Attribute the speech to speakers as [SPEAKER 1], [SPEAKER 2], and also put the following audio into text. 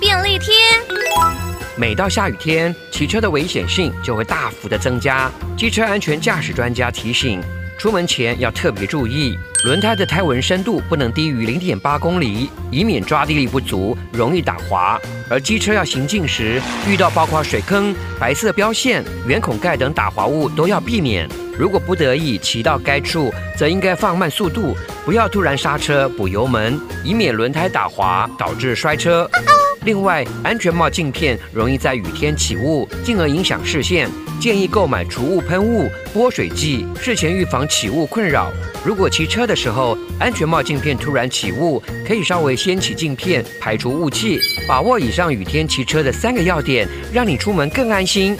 [SPEAKER 1] 便利贴。
[SPEAKER 2] 每到下雨天，骑车的危险性就会大幅的增加。机车安全驾驶专家提醒，出门前要特别注意，轮胎的胎纹深度不能低于零点八公里，以免抓地力不足，容易打滑。而机车要行进时，遇到包括水坑、白色标线、圆孔盖等打滑物都要避免。如果不得已骑到该处，则应该放慢速度，不要突然刹车补油门，以免轮胎打滑导致摔车。另外，安全帽镜片容易在雨天起雾，进而影响视线。建议购买除雾喷雾、拨水剂，事前预防起雾困扰。如果骑车的时候，安全帽镜片突然起雾，可以稍微掀起镜片，排除雾气。把握以上雨天骑车的三个要点，让你出门更安心。